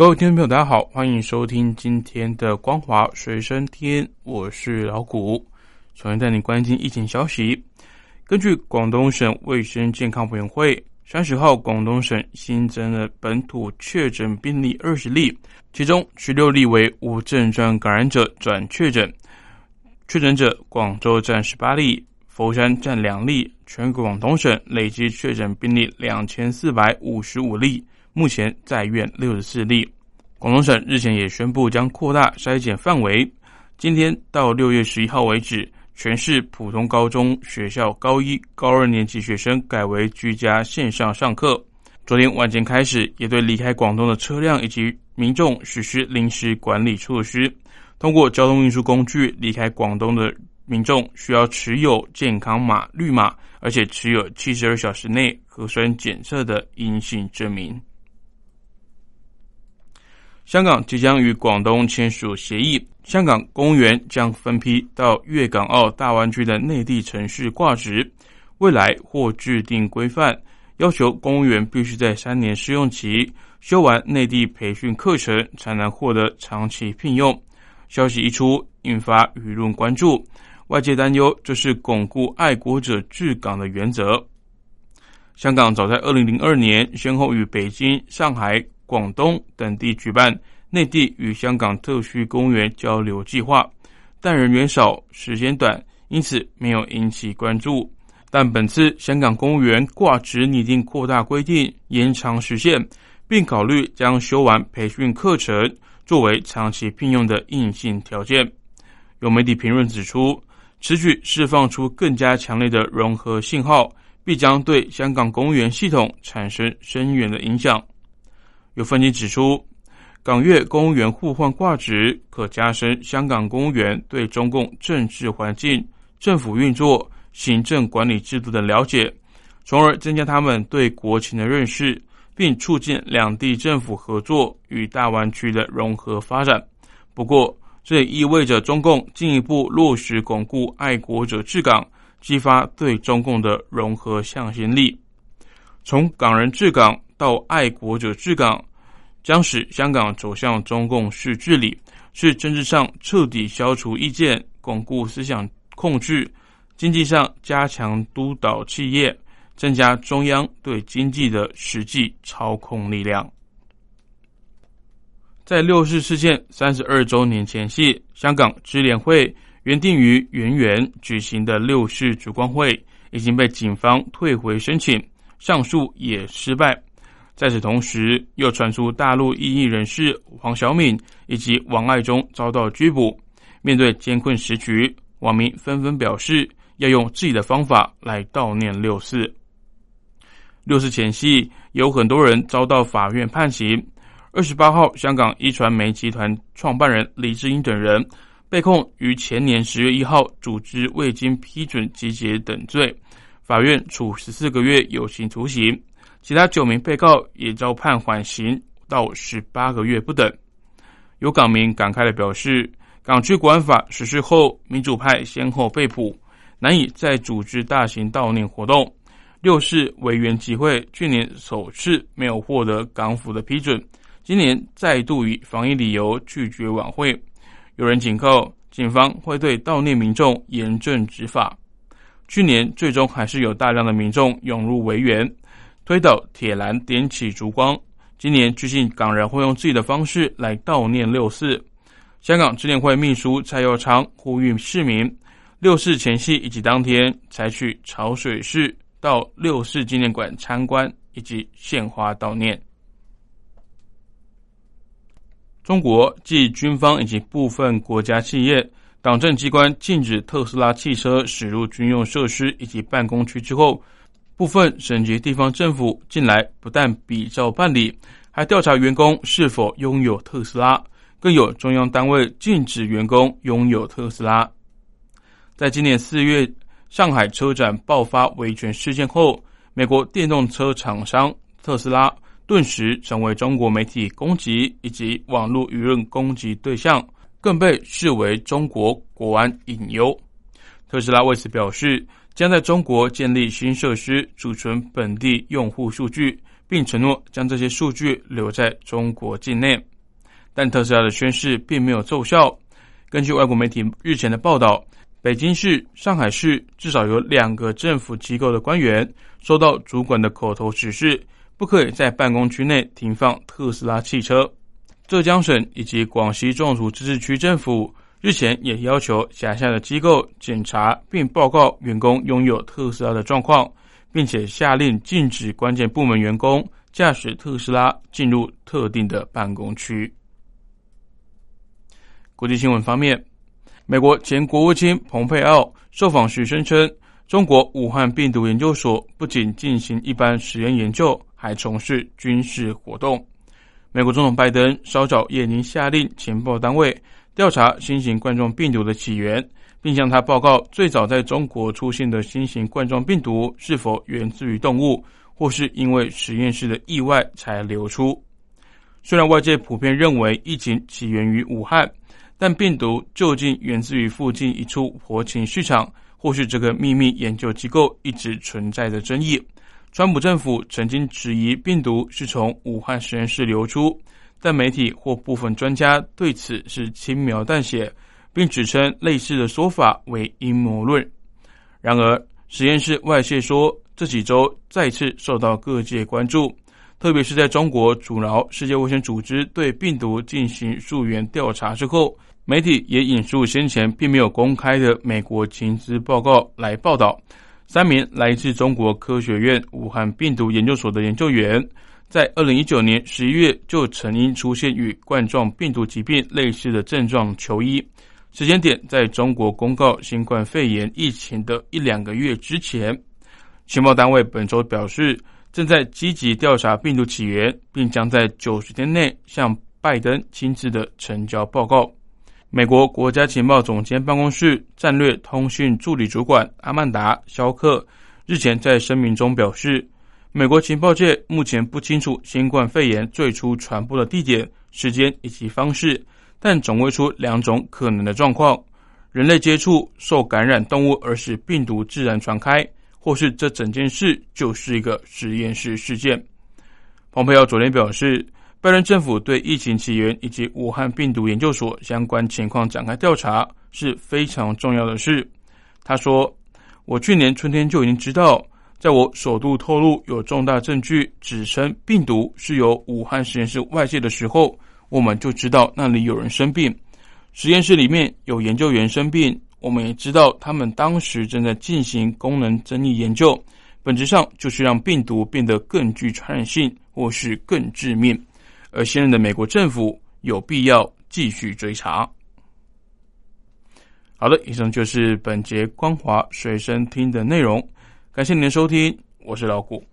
各位听众朋友，大家好，欢迎收听今天的光华随身听，我是老谷。首先带你关心疫情消息。根据广东省卫生健康委员会，三十号广东省新增了本土确诊病例二十例，其中十六例为无症状感染者转确诊。确诊者广州占十八例，佛山占两例，全国广东省累计确诊病例两千四百五十五例。目前在院六十四例。广东省日前也宣布将扩大筛检范围，今天到六月十一号为止，全市普通高中学校高一、高二年级学生改为居家线上上课。昨天晚间开始，也对离开广东的车辆以及民众实施临时管理措施。通过交通运输工具离开广东的民众，需要持有健康码绿码，而且持有七十二小时内核酸检测的阴性证明。香港即将与广东签署协议，香港公务员将分批到粤港澳大湾区的内地城市挂职。未来或制定规范，要求公务员必须在三年试用期修完内地培训课程，才能获得长期聘用。消息一出，引发舆论关注，外界担忧这是巩固爱国者治港的原则。香港早在二零零二年，先后与北京、上海。广东等地举办内地与香港特区公务员交流计划，但人员少、时间短，因此没有引起关注。但本次香港公务员挂职拟定扩大规定、延长时限，并考虑将修完培训课程作为长期聘用的硬性条件。有媒体评论指出，此举释放出更加强烈的融合信号，必将对香港公务员系统产生深远的影响。有分析指出，港粤公务员互换挂职，可加深香港公务员对中共政治环境、政府运作、行政管理制度的了解，从而增加他们对国情的认识，并促进两地政府合作与大湾区的融合发展。不过，这也意味着中共进一步落实巩固爱国者治港，激发对中共的融合向心力。从港人治港到爱国者治港。将使香港走向中共式治理，是政治上彻底消除意见、巩固思想控制；经济上加强督导企业，增加中央对经济的实际操控力量。在六四事件三十二周年前夕，香港支联会原定于圆圆举行的六四烛光会已经被警方退回申请，上诉也失败。在此同时，又传出大陆异议人士黄晓敏以及王爱忠遭到拘捕。面对艰困时局，网民纷纷表示要用自己的方法来悼念六四。六四前夕，有很多人遭到法院判刑。二十八号，香港一传媒集团创办人李志英等人被控于前年十月一号组织未经批准集结等罪，法院处十四个月有期徒刑。其他九名被告也遭判缓刑到十八个月不等。有港民感慨的表示，港区国安法实施后，民主派先后被捕，难以再组织大型悼念活动。六是维园集会去年首次没有获得港府的批准，今年再度以防疫理由拒绝晚会。有人警告，警方会对悼念民众严正执法。去年最终还是有大量的民众涌入维园。推倒铁栏，点起烛光。今年，据信港人会用自己的方式来悼念六四。香港支联会秘书蔡耀昌呼吁市民，六四前夕以及当天，采取潮水式到六四纪念馆参观以及献花悼念。中国继军方以及部分国家企业、党政机关禁止特斯拉汽车驶入军用设施以及办公区之后。部分省级地方政府近来不但比照办理，还调查员工是否拥有特斯拉，更有中央单位禁止员工拥有特斯拉。在今年四月上海车展爆发维权事件后，美国电动车厂商特斯拉顿时成为中国媒体攻击以及网络舆论攻击对象，更被视为中国国安隐忧。特斯拉为此表示，将在中国建立新设施，储存本地用户数据，并承诺将这些数据留在中国境内。但特斯拉的宣誓并没有奏效。根据外国媒体日前的报道，北京市、上海市至少有两个政府机构的官员收到主管的口头指示，不可以在办公区内停放特斯拉汽车。浙江省以及广西壮族自治区政府。日前也要求辖下的机构检查并报告员工拥有特斯拉的状况，并且下令禁止关键部门员工驾驶特斯拉进入特定的办公区。国际新闻方面，美国前国务卿蓬佩奥受访时声称，中国武汉病毒研究所不仅进行一般实验研究，还从事军事活动。美国总统拜登稍早也已下令情报单位。调查新型冠状病毒的起源，并向他报告最早在中国出现的新型冠状病毒是否源自于动物，或是因为实验室的意外才流出。虽然外界普遍认为疫情起源于武汉，但病毒究竟源自于附近一处活禽市场，或是这个秘密研究机构一直存在的争议。川普政府曾经质疑病毒是从武汉实验室流出。但媒体或部分专家对此是轻描淡写，并指称类似的说法为阴谋论。然而，实验室外泄说这几周再次受到各界关注，特别是在中国阻挠世界卫生组织对病毒进行溯源调查之后，媒体也引述先前并没有公开的美国情资报告来报道，三名来自中国科学院武汉病毒研究所的研究员。在二零一九年十一月，就曾因出现与冠状病毒疾病类似的症状求医，时间点在中国公告新冠肺炎疫情的一两个月之前。情报单位本周表示，正在积极调查病毒起源，并将在九十天内向拜登亲自的呈交报告。美国国家情报总监办公室战略通讯助理主管阿曼达·肖克日前在声明中表示。美国情报界目前不清楚新冠肺炎最初传播的地点、时间以及方式，但总会出两种可能的状况：人类接触受感染动物而使病毒自然传开，或是这整件事就是一个实验室事件。蓬佩奥昨天表示，拜登政府对疫情起源以及武汉病毒研究所相关情况展开调查是非常重要的事。他说：“我去年春天就已经知道。”在我首度透露有重大证据指称病毒是由武汉实验室外泄的时候，我们就知道那里有人生病，实验室里面有研究员生病。我们也知道他们当时正在进行功能争议研究，本质上就是让病毒变得更具传染性或是更致命。而现任的美国政府有必要继续追查。好的，以上就是本节光华随身听的内容。感谢您的收听，我是老顾。